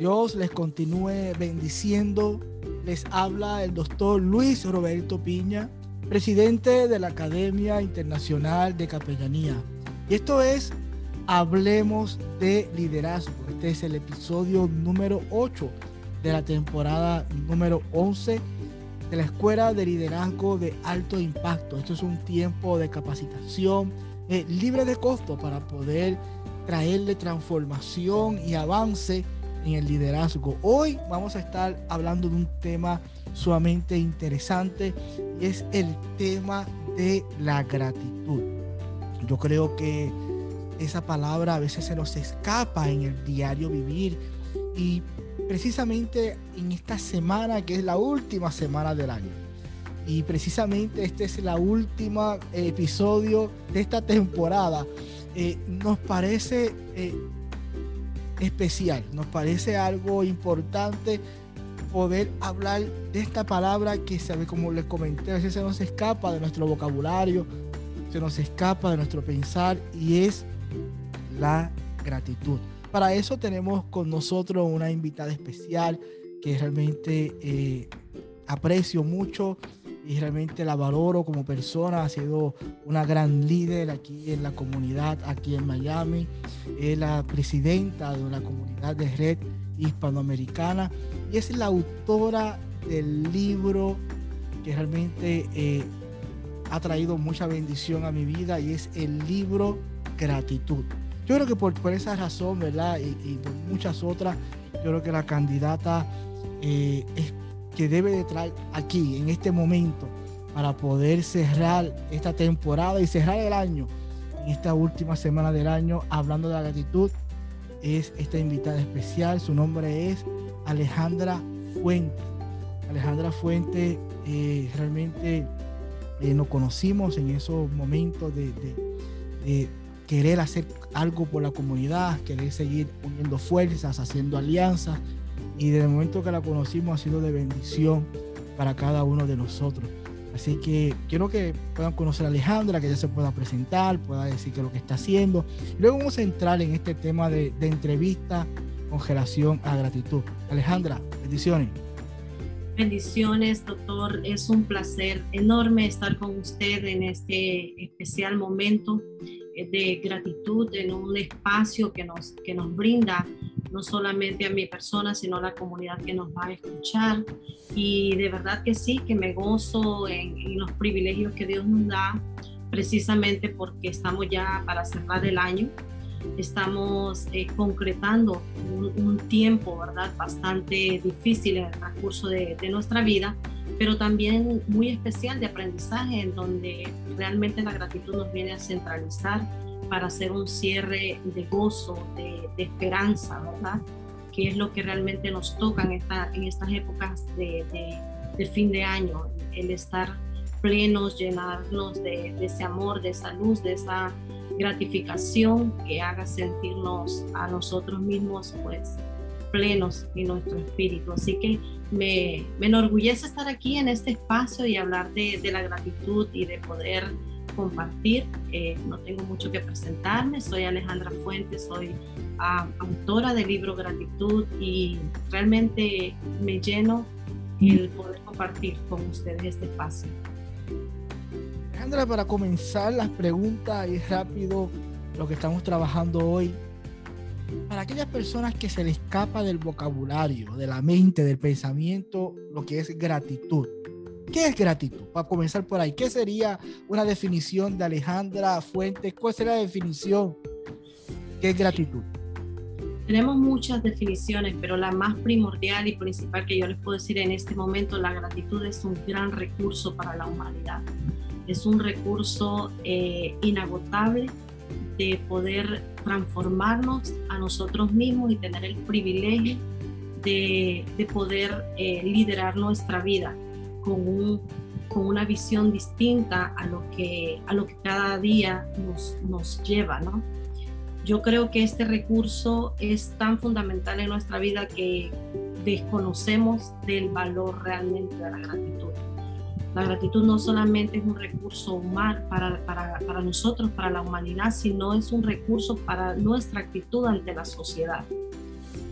Dios les continúe bendiciendo. Les habla el doctor Luis Roberto Piña, presidente de la Academia Internacional de Capellanía. Y esto es Hablemos de Liderazgo. Este es el episodio número 8 de la temporada número 11 de la Escuela de Liderazgo de Alto Impacto. Esto es un tiempo de capacitación eh, libre de costo para poder traerle transformación y avance en el liderazgo. Hoy vamos a estar hablando de un tema sumamente interesante y es el tema de la gratitud. Yo creo que esa palabra a veces se nos escapa en el diario vivir y precisamente en esta semana que es la última semana del año y precisamente este es la última episodio de esta temporada eh, nos parece eh, especial. Nos parece algo importante poder hablar de esta palabra que, sabe, como les comenté, a veces se nos escapa de nuestro vocabulario, se nos escapa de nuestro pensar y es la gratitud. Para eso tenemos con nosotros una invitada especial que realmente eh, aprecio mucho y realmente la valoro como persona. Ha sido una gran líder aquí en la comunidad, aquí en Miami. Es la presidenta de la comunidad de red hispanoamericana y es la autora del libro que realmente eh, ha traído mucha bendición a mi vida y es el libro Gratitud. Yo creo que por, por esa razón, ¿verdad? Y, por muchas otras, yo creo que la candidata eh, es que debe de traer aquí, en este momento, para poder cerrar esta temporada y cerrar el año, en esta última semana del año, hablando de la gratitud, es esta invitada especial. Su nombre es Alejandra Fuente. Alejandra Fuente, eh, realmente eh, nos conocimos en esos momentos de, de querer hacer algo por la comunidad, querer seguir uniendo fuerzas, haciendo alianzas y desde el momento que la conocimos ha sido de bendición para cada uno de nosotros. Así que quiero que puedan conocer a Alejandra, que ella se pueda presentar, pueda decir qué es lo que está haciendo. Luego vamos a entrar en este tema de, entrevista con relación a gratitud. Alejandra, bendiciones. Bendiciones, doctor. Es un placer enorme estar con usted en este especial momento de gratitud en un espacio que nos, que nos brinda no solamente a mi persona, sino a la comunidad que nos va a escuchar. Y de verdad que sí, que me gozo en, los privilegios que Dios nos da, precisamente porque estamos ya para cerrar el año. Estamos eh, concretando un, tiempo, ¿verdad? Bastante difícil en el transcurso de, de nuestra vida, pero también muy especial de aprendizaje, en donde realmente la gratitud nos viene a centralizar para hacer un cierre de gozo, de, esperanza, ¿verdad? Que es lo que realmente nos toca en, esta, en estas épocas de, de, fin de año, el estar plenos, llenarnos de, de, ese amor, de esa luz, de esa gratificación que haga sentirnos a nosotros mismos, pues, plenos en nuestro espíritu. Así que me, me enorgullece estar aquí en este espacio y hablar de, de la gratitud y de poder compartir. Eh, no tengo mucho que presentarme. Soy Alejandra Fuentes, soy ah, autora del libro Gratitud y realmente me lleno el poder compartir con ustedes este espacio. Alejandra, para comenzar las preguntas y rápido lo que estamos trabajando hoy, para aquellas personas que se les escapa del vocabulario, de la mente, del pensamiento, lo que es gratitud. ¿Qué es gratitud? Para comenzar por ahí, ¿qué sería una definición de Alejandra Fuentes? ¿Cuál sería la definición? ¿Qué es gratitud? Tenemos muchas definiciones, pero la más primordial y principal que yo les puedo decir en este momento, la gratitud es un gran recurso para la humanidad. Es un recurso eh, inagotable de poder transformarnos a nosotros mismos y tener el privilegio de, de poder eh, liderar nuestra vida con, un, con, una visión distinta a lo que, a lo que cada día nos, nos lleva, ¿no? Yo creo que este recurso es tan fundamental en nuestra vida que desconocemos del valor realmente de la gratitud. La gratitud no solamente es un recurso humano para, para, para, nosotros, para la humanidad, sino es un recurso para nuestra actitud ante la sociedad.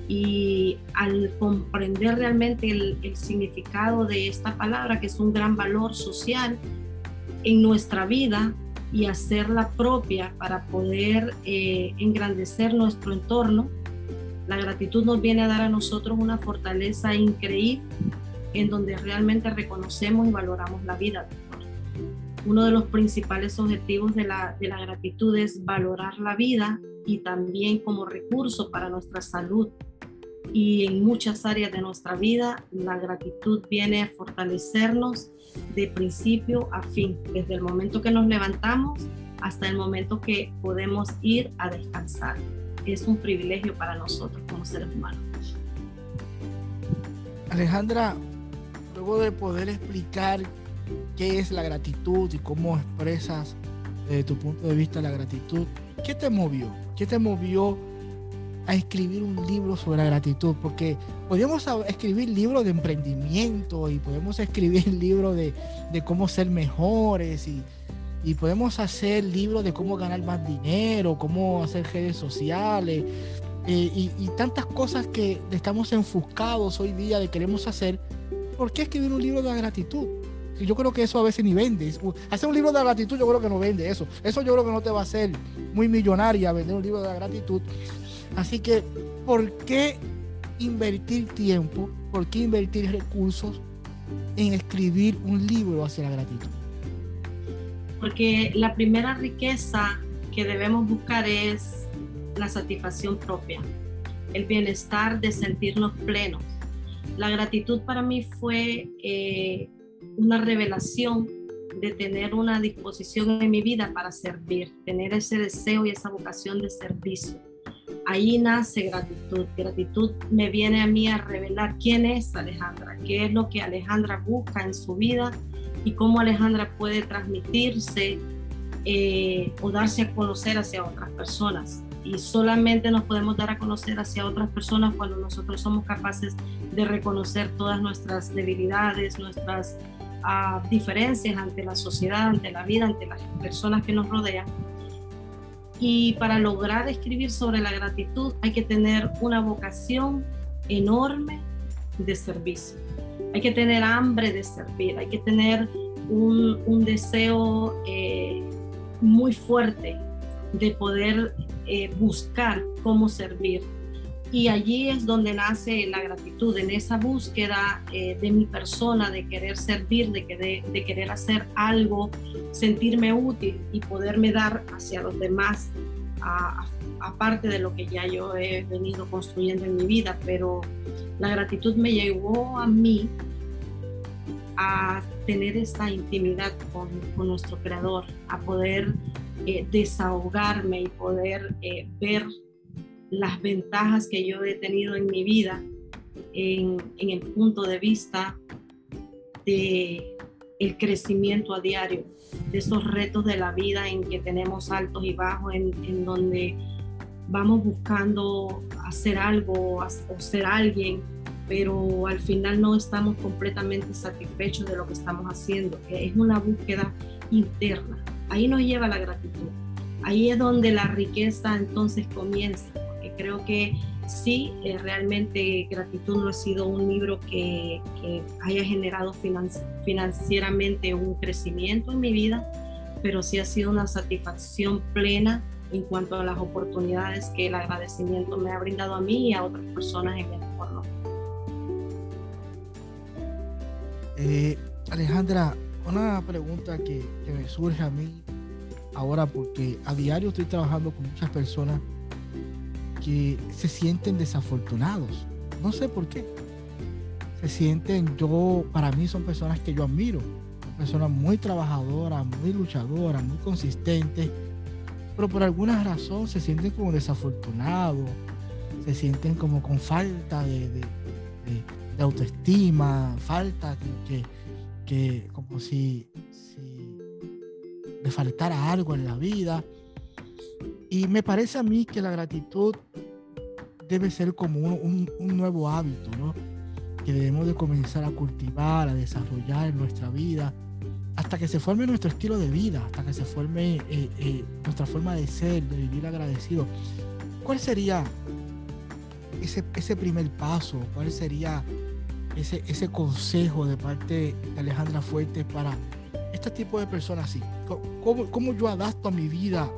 Y al comprender realmente el, el significado de esta palabra, que es un gran valor social en nuestra vida, y hacerla propia para poder eh, engrandecer nuestro entorno, la gratitud nos viene a dar a nosotros una fortaleza increíble en donde realmente reconocemos y valoramos la vida. Uno de los principales objetivos de la, de la gratitud es valorar la vida y también como recurso para nuestra salud. Y en muchas áreas de nuestra vida, la gratitud viene a fortalecernos de principio a fin, desde el momento que nos levantamos hasta el momento que podemos ir a descansar. Es un privilegio para nosotros como seres humanos. Alejandra, luego de poder explicar qué es la gratitud y cómo expresas desde tu punto de vista la gratitud, ¿qué te movió? ¿Qué te movió a escribir un libro sobre la gratitud? Porque podemos escribir libros de emprendimiento y podemos escribir libros de, de cómo ser mejores y, podemos hacer libros de cómo ganar más dinero, cómo hacer redes sociales eh, y, y, tantas cosas que estamos enfuscados hoy día de queremos hacer. ¿Por qué escribir un libro de la gratitud? Yo creo que eso a veces ni vende. Hacer un libro de la gratitud yo creo que no vende eso. Eso yo creo que no te va a hacer muy millonaria vender un libro de la gratitud. Así que, ¿por qué invertir tiempo? ¿Por qué invertir recursos en escribir un libro hacia la gratitud? Porque la primera riqueza que debemos buscar es la satisfacción propia, el bienestar de sentirnos plenos. La gratitud para mí fue eh, una revelación de tener una disposición en mi vida para servir, tener ese deseo y esa vocación de servicio. Ahí nace gratitud. Gratitud me viene a mí a revelar quién es Alejandra, qué es lo que Alejandra busca en su vida y cómo Alejandra puede transmitirse eh, o darse a conocer hacia otras personas. Y solamente nos podemos dar a conocer hacia otras personas cuando nosotros somos capaces de reconocer todas nuestras debilidades, nuestras uh, diferencias ante la sociedad, ante la vida, ante las personas que nos rodean y para lograr escribir sobre la gratitud hay que tener una vocación enorme de servicio. Hay que tener hambre de servir, hay que tener un, un deseo eh, muy fuerte de poder eh, buscar cómo servir y allí es donde nace la gratitud, en esa búsqueda eh, de mi persona, de querer servir, de, de, querer hacer algo, sentirme útil y poderme dar hacia los demás, aparte de lo que ya yo he venido construyendo en mi vida. Pero la gratitud me llevó a mí a tener esa intimidad con, con nuestro Creador, a poder eh, desahogarme y poder eh, ver las ventajas que yo he tenido en mi vida en, el punto de vista de el crecimiento a diario, de esos retos de la vida en que tenemos altos y bajos, en, donde vamos buscando hacer algo o ser alguien, pero al final no estamos completamente satisfechos de lo que estamos haciendo. Es una búsqueda interna. Ahí nos lleva la gratitud. Ahí es donde la riqueza entonces comienza creo que sí, eh, realmente Gratitud no ha sido un libro que, que haya generado financieramente un crecimiento en mi vida, pero sí ha sido una satisfacción plena en cuanto a las oportunidades que el agradecimiento me ha brindado a mí y a otras personas en mi entorno. Eh, Alejandra, una pregunta que me surge a mí ahora porque a diario estoy trabajando con muchas personas se sienten desafortunados. No sé por qué. Se sienten, yo, para mí son personas que yo admiro. Son personas muy trabajadoras, muy luchadoras, muy consistentes. Pero por alguna razón se sienten como desafortunados. Se sienten como con falta de, autoestima, falta que, que, como si le faltara algo en la vida. Y me parece a mí que la gratitud debe ser como un, un, nuevo hábito, ¿no? Que debemos de comenzar a cultivar, a desarrollar en nuestra vida, hasta que se forme nuestro estilo de vida, hasta que se forme eh, eh, nuestra forma de ser, de vivir agradecido. ¿Cuál sería ese, ese primer paso? ¿Cuál sería ese, ese consejo de parte de Alejandra Fuentes para este tipo de personas así? ¿Cómo, cómo yo adapto a mi vida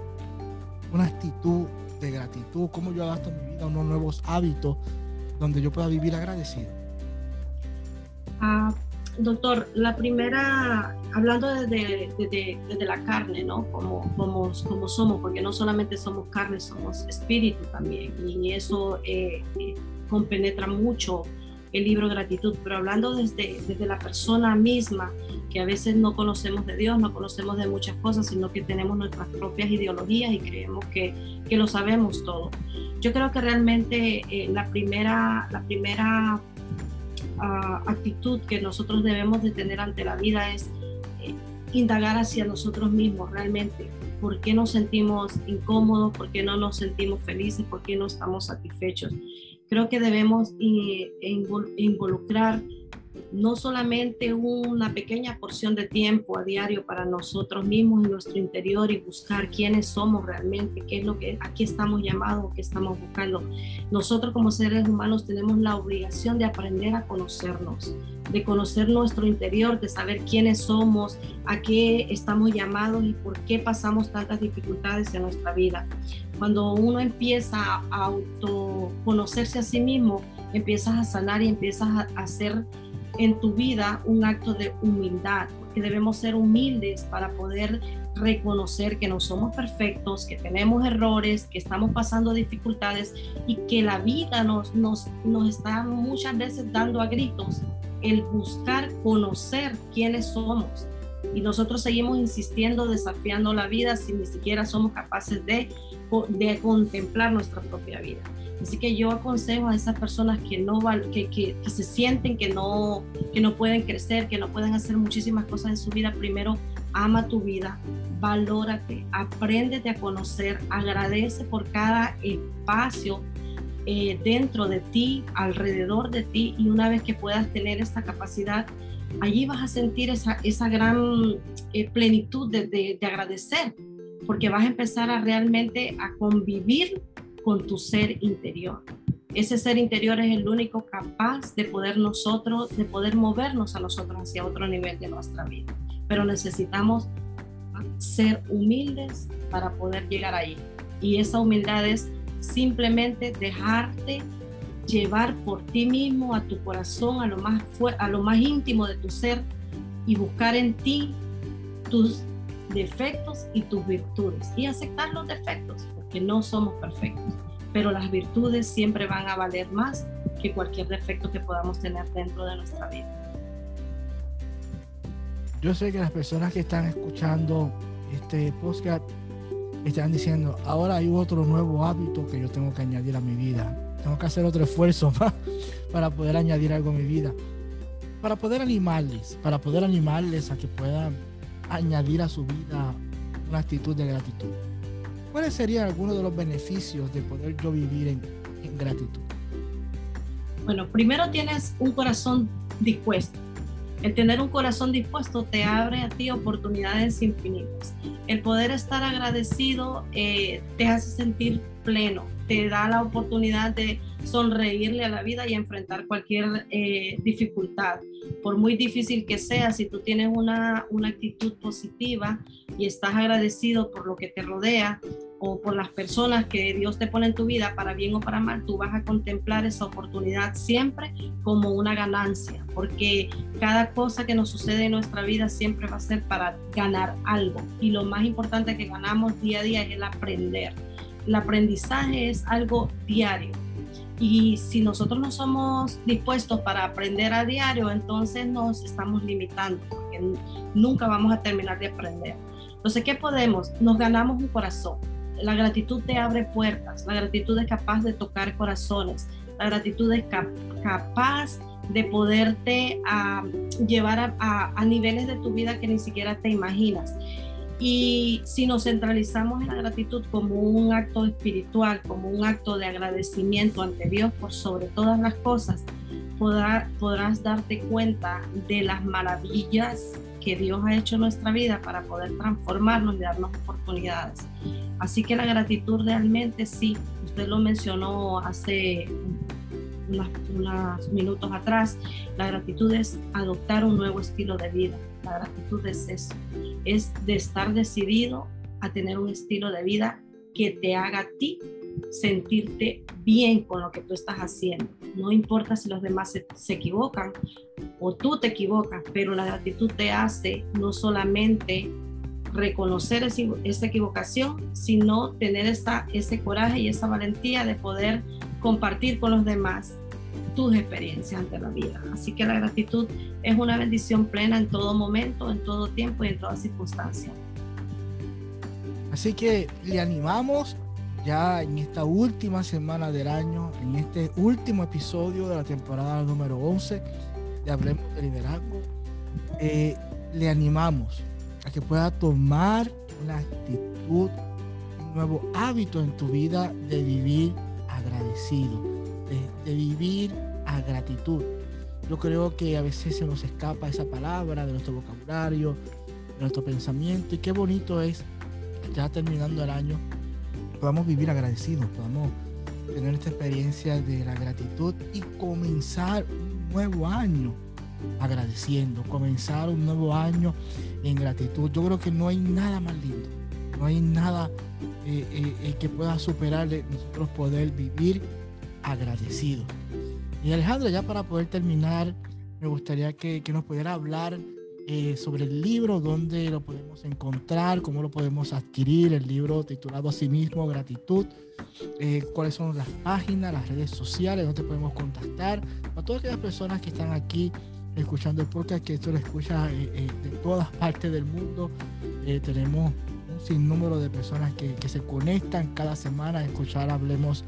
una actitud de gratitud, cómo yo adapto mi vida a unos nuevos hábitos donde yo pueda vivir agradecido. Ah, doctor, la primera, hablando desde, desde, la carne, ¿no? Como, como, como, somos, porque no solamente somos carne, somos espíritu también, y eso eh, eh, compenetra mucho el libro Gratitud, pero hablando desde, desde la persona misma, que a veces no conocemos de Dios, no conocemos de muchas cosas, sino que tenemos nuestras propias ideologías y creemos que, que lo sabemos todo. Yo creo que realmente eh, la primera, la primera ah, actitud que nosotros debemos de tener ante la vida es eh, indagar hacia nosotros mismos realmente. ¿Por qué nos sentimos incómodos? ¿Por qué no nos sentimos felices? ¿Por qué no estamos satisfechos? Creo que debemos eh, involucrar no solamente una pequeña porción de tiempo a diario para nosotros mismos en nuestro interior y buscar quiénes somos realmente, qué es lo que aquí estamos llamados, qué estamos buscando. Nosotros como seres humanos tenemos la obligación de aprender a conocernos, de conocer nuestro interior, de saber quiénes somos, a qué estamos llamados y por qué pasamos tantas dificultades en nuestra vida. Cuando uno empieza a autoconocerse a sí mismo, empiezas a sanar y empiezas a hacer en tu vida un acto de humildad, porque debemos ser humildes para poder reconocer que no somos perfectos, que tenemos errores, que estamos pasando dificultades y que la vida nos, nos, nos está muchas veces dando a gritos el buscar conocer quiénes somos. Y nosotros seguimos insistiendo, desafiando la vida si ni siquiera somos capaces de, de contemplar nuestra propia vida. Así que yo aconsejo a esas personas que, no, que, que, que, se sienten que no, que no pueden crecer, que no pueden hacer muchísimas cosas en su vida, primero ama tu vida, valórate, apréndete a conocer, agradece por cada espacio eh, dentro de ti, alrededor de ti, y una vez que puedas tener esta capacidad, allí vas a sentir esa, esa gran eh, plenitud de, de, de agradecer, porque vas a empezar a realmente a convivir con tu ser interior. Ese ser interior es el único capaz de poder nosotros, de poder movernos a nosotros hacia otro nivel de nuestra vida. Pero necesitamos ser humildes para poder llegar ahí. Y esa humildad es simplemente dejarte llevar por ti mismo a tu corazón, a lo más a lo más íntimo de tu ser y buscar en ti tus defectos y tus virtudes y aceptar los defectos que no somos perfectos, pero las virtudes siempre van a valer más que cualquier defecto que podamos tener dentro de nuestra vida. Yo sé que las personas que están escuchando este podcast están diciendo, ahora hay otro nuevo hábito que yo tengo que añadir a mi vida. Tengo que hacer otro esfuerzo para poder añadir algo a mi vida. Para poder animarles, para poder animarles a que puedan añadir a su vida una actitud de gratitud. ¿Cuáles serían algunos de los beneficios de poder yo vivir en, gratitud? Bueno, primero tienes un corazón dispuesto. El tener un corazón dispuesto te abre a ti oportunidades infinitas. El poder estar agradecido eh, te hace sentir pleno, te da la oportunidad de sonreírle a la vida y enfrentar cualquier eh, dificultad. Por muy difícil que sea, si tú tienes una, una actitud positiva y estás agradecido por lo que te rodea, o por las personas que Dios te pone en tu vida, para bien o para mal, tú vas a contemplar esa oportunidad siempre como una ganancia, porque cada cosa que nos sucede en nuestra vida siempre va a ser para ganar algo. Y lo más importante que ganamos día a día es el aprender. El aprendizaje es algo diario. Y si nosotros no somos dispuestos para aprender a diario, entonces nos estamos limitando, porque nunca vamos a terminar de aprender. Entonces, ¿qué podemos? Nos ganamos un corazón la gratitud te abre puertas, la gratitud es capaz de tocar corazones, la gratitud es capaz de poderte llevar a, niveles de tu vida que ni siquiera te imaginas. Y si nos centralizamos en la gratitud como un acto espiritual, como un acto de agradecimiento ante Dios por sobre todas las cosas, podrás darte cuenta de las maravillas que Dios ha hecho en nuestra vida para poder transformarnos y darnos oportunidades. Así que la gratitud realmente sí, usted lo mencionó hace unos, minutos atrás, la gratitud es adoptar un nuevo estilo de vida. La gratitud es eso, es de estar decidido a tener un estilo de vida que te haga a ti sentirte bien con lo que tú estás haciendo. No importa si los demás se, equivocan o tú te equivocas, pero la gratitud te hace no solamente reconocer esa equivocación, sino tener ese coraje y esa valentía de poder compartir con los demás tus experiencias ante la vida. Así que la gratitud es una bendición plena en todo momento, en todo tiempo y en toda circunstancia. Así que le animamos ya en esta última semana del año, en este último episodio de la temporada número 11 de Hablemos de Liderazgo, eh, le animamos a que pueda tomar una actitud, un nuevo hábito en tu vida de vivir agradecido, de, vivir a gratitud. Yo creo que a veces se nos escapa esa palabra de nuestro vocabulario, de nuestro pensamiento, y qué bonito es, ya terminando el año, podamos vivir agradecidos, podamos tener esta experiencia de la gratitud y comenzar un nuevo año agradeciendo, comenzar un nuevo año en gratitud. Yo creo que no hay nada más lindo, no hay nada eh, eh, eh, que pueda superar nosotros poder vivir agradecido. Y Alejandra, ya para poder terminar, me gustaría que, que nos pudiera hablar eh, sobre el libro, dónde lo podemos encontrar, cómo lo podemos adquirir, el libro titulado a sí mismo Gratitud, eh, cuáles son las páginas, las redes sociales, dónde podemos contactar, a todas aquellas personas que están aquí escuchando el podcast, que esto lo escucha eh, de todas partes del mundo. tenemos un sinnúmero de personas que, que, se conectan cada semana a escuchar Hablemos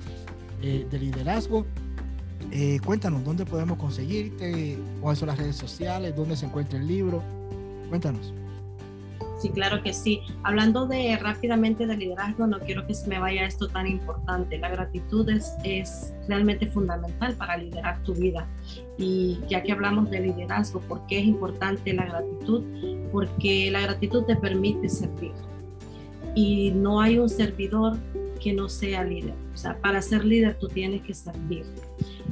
de Liderazgo. Eh, cuéntanos, ¿dónde podemos conseguirte? ¿Cuáles son las redes sociales? ¿Dónde se encuentra el libro? Cuéntanos. Sí, claro que sí. Hablando de rápidamente de liderazgo, no quiero que se me vaya esto tan importante. La gratitud es, es realmente fundamental para liderar tu vida. Y ya que hablamos de liderazgo, ¿por qué es importante la gratitud? Porque la gratitud te permite servir. Y no hay un servidor que no sea líder. O sea, para ser líder tú tienes que servir.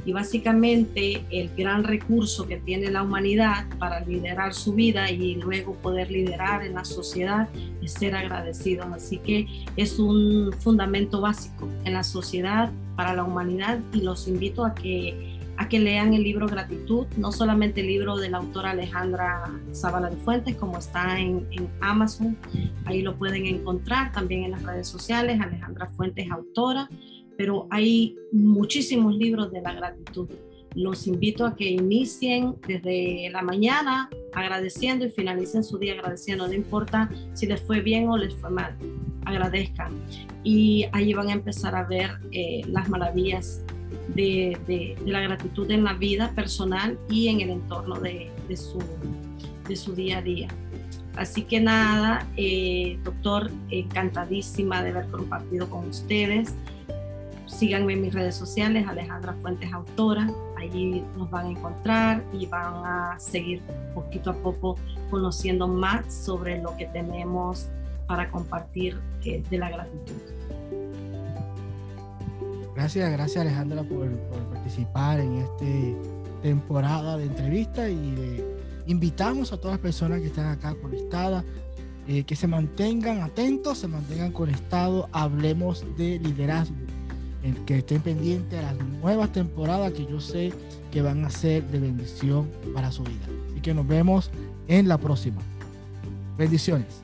Y básicamente el gran recurso que tiene la humanidad para liderar su vida y luego poder liderar en la sociedad es ser agradecidos. Así que es un fundamento básico en la sociedad para la humanidad y los invito a que a que lean el libro Gratitud, no solamente el libro de la autora Alejandra Zavala de Fuentes, como está en, Amazon, ahí lo pueden encontrar, también en las redes sociales, Alejandra Fuentes, autora, pero hay muchísimos libros de la gratitud. Los invito a que inicien desde la mañana agradeciendo y finalicen su día agradeciendo. No importa si les fue bien o les fue mal, agradezcan. Y ahí van a empezar a ver eh, las maravillas de, la gratitud en la vida personal y en el entorno de, de, su, día a día. Así que nada, eh, doctor, encantadísima de haber compartido con ustedes síganme en mis redes sociales, Alejandra Fuentes Autora, allí nos van a encontrar y van a seguir poquito a poco conociendo más sobre lo que tenemos para compartir de la gratitud. Gracias, gracias Alejandra por, participar en esta temporada de entrevista y invitamos a todas las personas que están acá conectadas eh, que se mantengan atentos, se mantengan conectados, hablemos de liderazgo, que estén pendientes a las nuevas temporadas que yo sé que van a ser de bendición para su vida. Así que nos vemos en la próxima. Bendiciones.